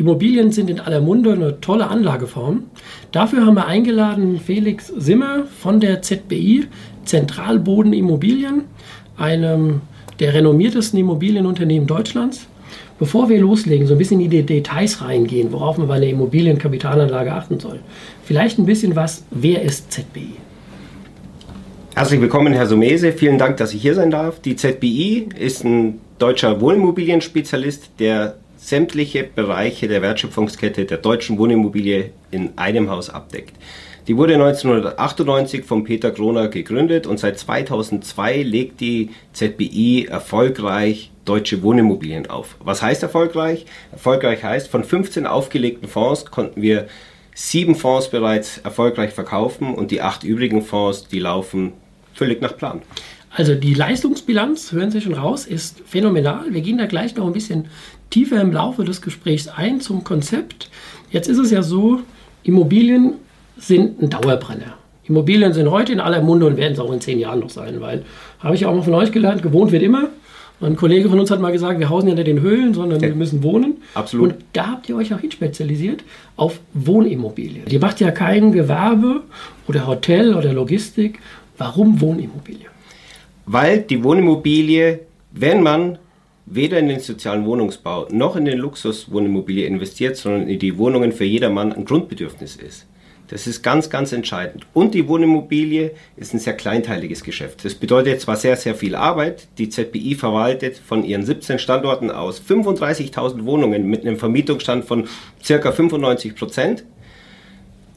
Immobilien sind in aller Munde eine tolle Anlageform. Dafür haben wir eingeladen Felix Simmer von der ZBI, Zentralboden Immobilien, einem der renommiertesten Immobilienunternehmen Deutschlands. Bevor wir loslegen, so ein bisschen in die Details reingehen, worauf man bei einer Immobilienkapitalanlage achten soll. Vielleicht ein bisschen was, wer ist ZBI? Herzlich willkommen, Herr Sumese. Vielen Dank, dass ich hier sein darf. Die ZBI ist ein deutscher Wohnimmobilienspezialist, der sämtliche Bereiche der Wertschöpfungskette der deutschen Wohnimmobilie in einem Haus abdeckt. Die wurde 1998 von Peter Kroner gegründet und seit 2002 legt die ZBI erfolgreich deutsche Wohnimmobilien auf. Was heißt erfolgreich? Erfolgreich heißt, von 15 aufgelegten Fonds konnten wir sieben Fonds bereits erfolgreich verkaufen und die acht übrigen Fonds, die laufen völlig nach Plan. Also die Leistungsbilanz, hören Sie schon raus, ist phänomenal. Wir gehen da gleich noch ein bisschen tiefer im Laufe des Gesprächs ein zum Konzept. Jetzt ist es ja so, Immobilien sind ein Dauerbrenner. Immobilien sind heute in aller Munde und werden es auch in zehn Jahren noch sein, weil, habe ich auch mal von euch gelernt, gewohnt wird immer. Ein Kollege von uns hat mal gesagt, wir hausen ja nicht in Höhlen, sondern ja. wir müssen wohnen. Absolut. Und da habt ihr euch auch hin spezialisiert auf Wohnimmobilien. Ihr macht ja kein Gewerbe oder Hotel oder Logistik. Warum Wohnimmobilien? Weil die Wohnimmobilie, wenn man weder in den sozialen Wohnungsbau noch in den Luxuswohnimmobilie investiert, sondern in die Wohnungen für jedermann ein Grundbedürfnis ist. Das ist ganz, ganz entscheidend. Und die Wohnimmobilie ist ein sehr kleinteiliges Geschäft. Das bedeutet zwar sehr, sehr viel Arbeit. Die ZBI verwaltet von ihren 17 Standorten aus 35.000 Wohnungen mit einem Vermietungsstand von circa 95 Prozent.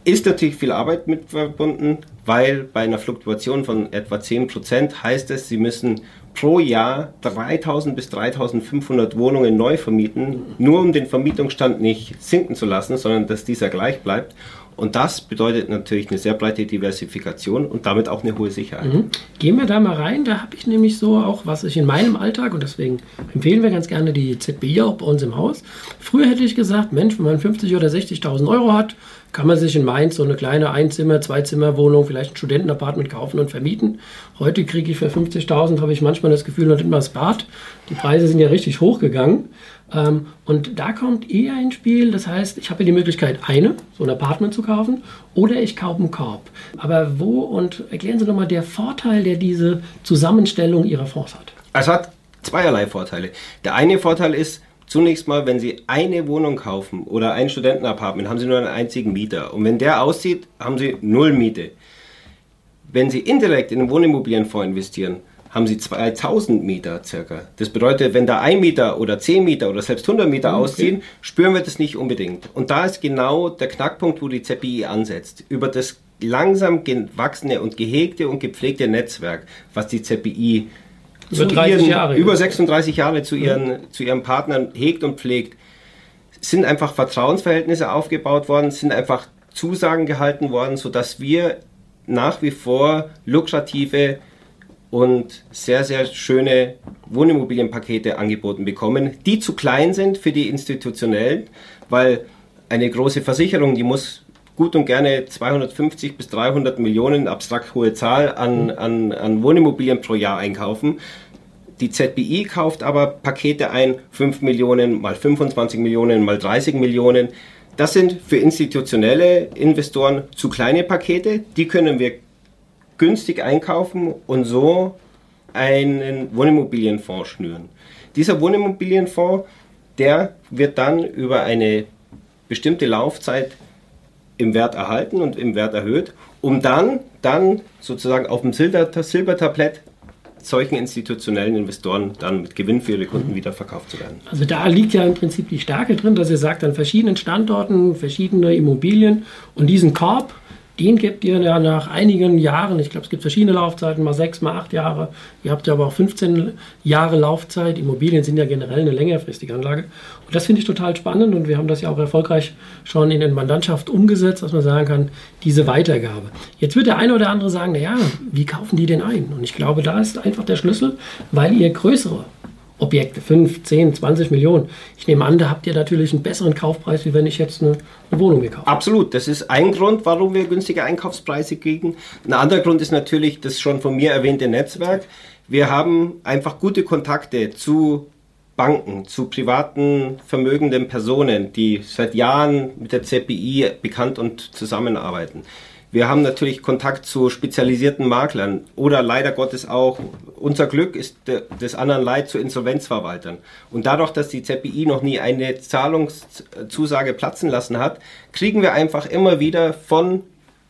Ist natürlich viel Arbeit mit verbunden, weil bei einer Fluktuation von etwa 10 Prozent heißt es, Sie müssen pro Jahr 3000 bis 3500 Wohnungen neu vermieten, nur um den Vermietungsstand nicht sinken zu lassen, sondern dass dieser gleich bleibt. Und das bedeutet natürlich eine sehr breite Diversifikation und damit auch eine hohe Sicherheit. Mhm. Gehen wir da mal rein. Da habe ich nämlich so auch, was ich in meinem Alltag, und deswegen empfehlen wir ganz gerne die ZBI auch bei uns im Haus. Früher hätte ich gesagt, Mensch, wenn man 50.000 oder 60.000 Euro hat, kann man sich in Mainz so eine kleine Einzimmer-, Zweizimmerwohnung, vielleicht ein Studentenapartment kaufen und vermieten. Heute kriege ich für 50.000, habe ich manchmal das Gefühl, noch nicht mal das Bad. Die Preise sind ja richtig hochgegangen. Ähm, und da kommt eher ins Spiel, das heißt, ich habe die Möglichkeit, eine, so ein Apartment zu kaufen, oder ich kaufe einen Korb. Aber wo und erklären Sie nochmal der Vorteil, der diese Zusammenstellung Ihrer Fonds hat? Es hat zweierlei Vorteile. Der eine Vorteil ist, Zunächst mal, wenn Sie eine Wohnung kaufen oder ein Studentenapartment, haben Sie nur einen einzigen Mieter. Und wenn der aussieht, haben Sie null Miete. Wenn Sie indirekt in einen Wohnimmobilienfonds investieren, haben Sie 2000 Mieter circa. Das bedeutet, wenn da ein Mieter oder 10 Mieter oder selbst 100 Mieter okay. ausziehen, spüren wir das nicht unbedingt. Und da ist genau der Knackpunkt, wo die ZBI ansetzt. Über das langsam gewachsene und gehegte und gepflegte Netzwerk, was die ZBI über 30 ihren, Jahre. Über 36 Jahre zu ihren, mhm. zu ihren Partnern hegt und pflegt, sind einfach Vertrauensverhältnisse aufgebaut worden, sind einfach Zusagen gehalten worden, sodass wir nach wie vor lukrative und sehr, sehr schöne Wohnimmobilienpakete angeboten bekommen, die zu klein sind für die institutionellen, weil eine große Versicherung, die muss gut und gerne 250 bis 300 Millionen, abstrakt hohe Zahl, an, an, an Wohnimmobilien pro Jahr einkaufen. Die ZBI kauft aber Pakete ein, 5 Millionen mal 25 Millionen mal 30 Millionen. Das sind für institutionelle Investoren zu kleine Pakete. Die können wir günstig einkaufen und so einen Wohnimmobilienfonds schnüren. Dieser Wohnimmobilienfonds, der wird dann über eine bestimmte Laufzeit im Wert erhalten und im Wert erhöht, um dann, dann sozusagen auf dem Silbertablett solchen institutionellen Investoren dann mit Gewinn für ihre Kunden wieder verkauft zu werden. Also da liegt ja im Prinzip die Stärke drin, dass ihr sagt, an verschiedenen Standorten, verschiedene Immobilien und diesen Korb den gebt ihr ja nach einigen Jahren, ich glaube, es gibt verschiedene Laufzeiten, mal sechs, mal acht Jahre. Ihr habt ja aber auch 15 Jahre Laufzeit. Immobilien sind ja generell eine längerfristige Anlage. Und das finde ich total spannend und wir haben das ja auch erfolgreich schon in den Mandantschaft umgesetzt, dass man sagen kann, diese Weitergabe. Jetzt wird der eine oder andere sagen, naja, wie kaufen die denn ein? Und ich glaube, da ist einfach der Schlüssel, weil ihr größere Objekte, 5, 10, 20 Millionen. Ich nehme an, da habt ihr natürlich einen besseren Kaufpreis, wie wenn ich jetzt eine, eine Wohnung gekauft habe. Absolut, das ist ein Grund, warum wir günstige Einkaufspreise kriegen. Ein anderer Grund ist natürlich das schon von mir erwähnte Netzwerk. Wir haben einfach gute Kontakte zu Banken, zu privaten vermögenden Personen, die seit Jahren mit der ZBI bekannt und zusammenarbeiten. Wir haben natürlich Kontakt zu spezialisierten Maklern oder leider Gottes auch, unser Glück ist des anderen Leid zu Insolvenzverwaltern. Und dadurch, dass die ZBI noch nie eine Zahlungszusage platzen lassen hat, kriegen wir einfach immer wieder von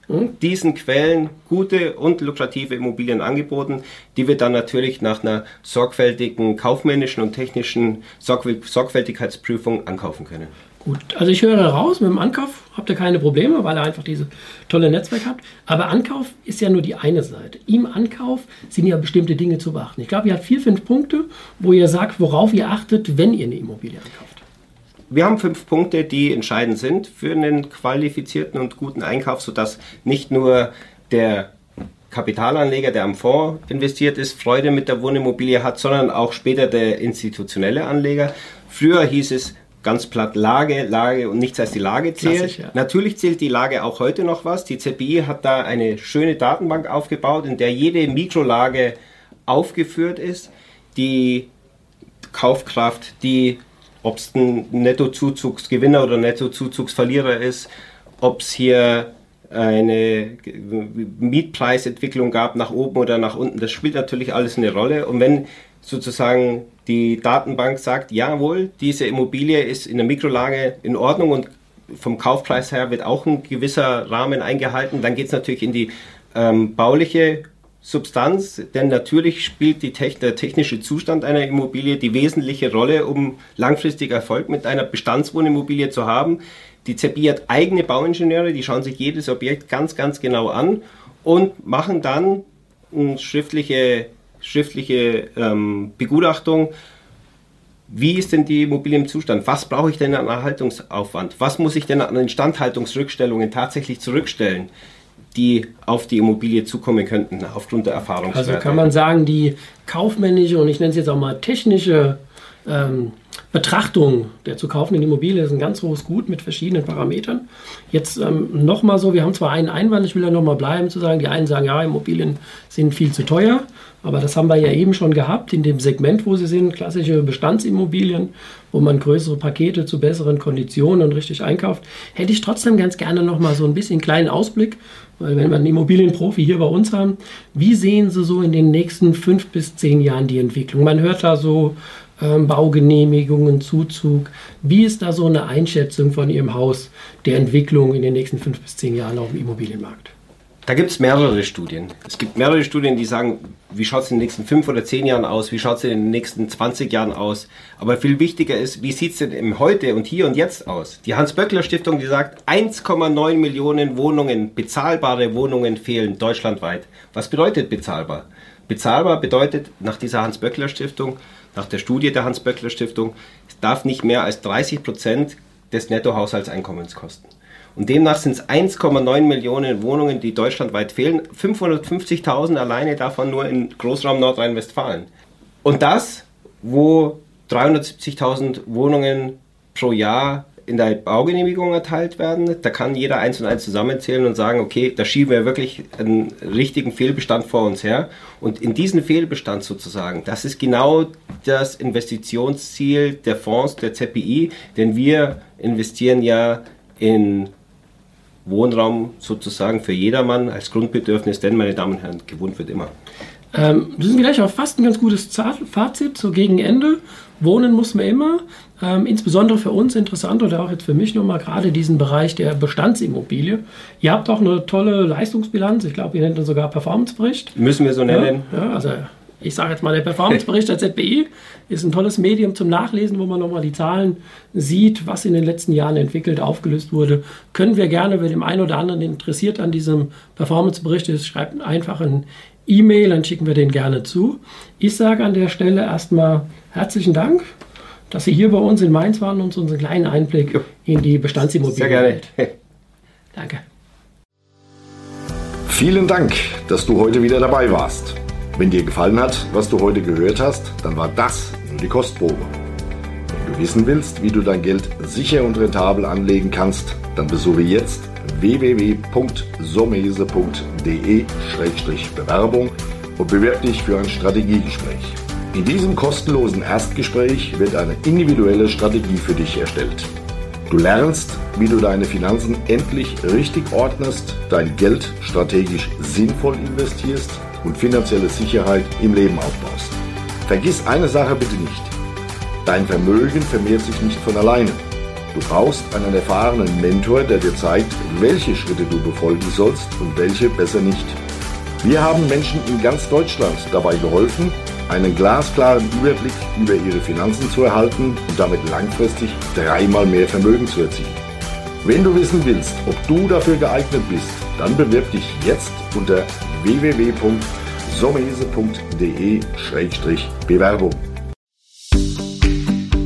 diesen Quellen gute und lukrative Immobilien angeboten, die wir dann natürlich nach einer sorgfältigen kaufmännischen und technischen Sorgfältigkeitsprüfung ankaufen können. Gut, also ich höre raus, mit dem Ankauf habt ihr keine Probleme, weil ihr einfach diese tolle Netzwerk habt. Aber Ankauf ist ja nur die eine Seite. Im Ankauf sind ja bestimmte Dinge zu beachten. Ich glaube, ihr habt vier, fünf Punkte, wo ihr sagt, worauf ihr achtet, wenn ihr eine Immobilie ankauft. Wir haben fünf Punkte, die entscheidend sind für einen qualifizierten und guten Einkauf, sodass nicht nur der Kapitalanleger, der am Fonds investiert ist, Freude mit der Wohnimmobilie hat, sondern auch später der institutionelle Anleger. Früher hieß es, ganz platt Lage, Lage und nichts als die Lage zählt. Ja. Natürlich zählt die Lage auch heute noch was. Die ZBI hat da eine schöne Datenbank aufgebaut, in der jede Mikrolage aufgeführt ist. Die Kaufkraft, die, ob es ein Nettozuzugsgewinner oder Nettozuzugsverlierer ist, ob es hier eine Mietpreisentwicklung gab nach oben oder nach unten, das spielt natürlich alles eine Rolle. Und wenn sozusagen die Datenbank sagt, jawohl, diese Immobilie ist in der Mikrolage in Ordnung und vom Kaufpreis her wird auch ein gewisser Rahmen eingehalten. Dann geht es natürlich in die ähm, bauliche Substanz, denn natürlich spielt Techn der technische Zustand einer Immobilie die wesentliche Rolle, um langfristig Erfolg mit einer Bestandswohnimmobilie zu haben. Die ZBI hat eigene Bauingenieure, die schauen sich jedes Objekt ganz, ganz genau an und machen dann eine schriftliche schriftliche ähm, Begutachtung. Wie ist denn die Immobilie im Zustand? Was brauche ich denn an Erhaltungsaufwand? Was muss ich denn an Instandhaltungsrückstellungen tatsächlich zurückstellen, die auf die Immobilie zukommen könnten aufgrund der Erfahrungswerte? Also kann man sagen, die kaufmännische und ich nenne es jetzt auch mal technische ähm, Betrachtung der zu kaufenden Immobilie ist ein ganz hohes Gut mit verschiedenen Parametern. Jetzt ähm, nochmal so, wir haben zwar einen Einwand, ich will da nochmal bleiben zu sagen, die einen sagen, ja, Immobilien sind viel zu teuer, aber das haben wir ja eben schon gehabt in dem Segment, wo sie sind, klassische Bestandsimmobilien, wo man größere Pakete zu besseren Konditionen richtig einkauft. Hätte ich trotzdem ganz gerne nochmal so ein bisschen kleinen Ausblick, weil wenn wir einen Immobilienprofi hier bei uns haben, wie sehen Sie so in den nächsten fünf bis zehn Jahren die Entwicklung? Man hört da so ähm, Baugenehmigungen, Zuzug. Wie ist da so eine Einschätzung von Ihrem Haus der Entwicklung in den nächsten fünf bis zehn Jahren auf dem Immobilienmarkt? Da gibt es mehrere Studien. Es gibt mehrere Studien, die sagen, wie schaut es in den nächsten fünf oder zehn Jahren aus, wie schaut es in den nächsten 20 Jahren aus. Aber viel wichtiger ist, wie sieht es denn im Heute und hier und jetzt aus? Die Hans-Böckler-Stiftung, die sagt, 1,9 Millionen Wohnungen, bezahlbare Wohnungen fehlen deutschlandweit. Was bedeutet bezahlbar? Bezahlbar bedeutet nach dieser Hans-Böckler-Stiftung, nach der Studie der Hans-Böckler-Stiftung, es darf nicht mehr als 30 Prozent des Nettohaushaltseinkommens kosten. Und demnach sind es 1,9 Millionen Wohnungen, die deutschlandweit fehlen. 550.000 alleine davon nur im Großraum Nordrhein-Westfalen. Und das, wo 370.000 Wohnungen pro Jahr in der Baugenehmigung erteilt werden. Da kann jeder eins und eins zusammenzählen und sagen, okay, da schieben wir wirklich einen richtigen Fehlbestand vor uns her. Und in diesen Fehlbestand sozusagen, das ist genau das Investitionsziel der Fonds, der ZPI, denn wir investieren ja in Wohnraum sozusagen für jedermann als Grundbedürfnis, denn meine Damen und Herren, gewohnt wird immer. Ähm, wir sind gleich auf fast ein ganz gutes Fazit, so gegen Ende. Wohnen muss man immer. Ähm, insbesondere für uns interessant oder auch jetzt für mich nochmal gerade diesen Bereich der Bestandsimmobilie. Ihr habt auch eine tolle Leistungsbilanz. Ich glaube, ihr nennt ihn sogar Performancebericht. Müssen wir so nennen. Ja, ja also ich sage jetzt mal, der Performancebericht der ZBI ist ein tolles Medium zum Nachlesen, wo man nochmal die Zahlen sieht, was in den letzten Jahren entwickelt, aufgelöst wurde. Können wir gerne, wenn dem einen oder anderen interessiert an diesem Performancebericht ist, schreibt einfach ein E-Mail, dann schicken wir den gerne zu. Ich sage an der Stelle erstmal herzlichen Dank, dass Sie hier bei uns in Mainz waren und uns einen kleinen Einblick in die Bestandsimmobilien. Sehr gerne. Danke. Vielen Dank, dass du heute wieder dabei warst. Wenn dir gefallen hat, was du heute gehört hast, dann war das nur die Kostprobe. Wenn du wissen willst, wie du dein Geld sicher und rentabel anlegen kannst, dann besuche jetzt www.somese.de-bewerbung und bewirb dich für ein Strategiegespräch. In diesem kostenlosen Erstgespräch wird eine individuelle Strategie für dich erstellt. Du lernst, wie du deine Finanzen endlich richtig ordnest, dein Geld strategisch sinnvoll investierst und finanzielle Sicherheit im Leben aufbaust. Vergiss eine Sache bitte nicht. Dein Vermögen vermehrt sich nicht von alleine. Du brauchst einen erfahrenen Mentor, der dir zeigt, welche Schritte du befolgen sollst und welche besser nicht. Wir haben Menschen in ganz Deutschland dabei geholfen, einen glasklaren Überblick über ihre Finanzen zu erhalten und damit langfristig dreimal mehr Vermögen zu erzielen. Wenn du wissen willst, ob du dafür geeignet bist, dann bewirb dich jetzt unter www.somese.de-bewerbung.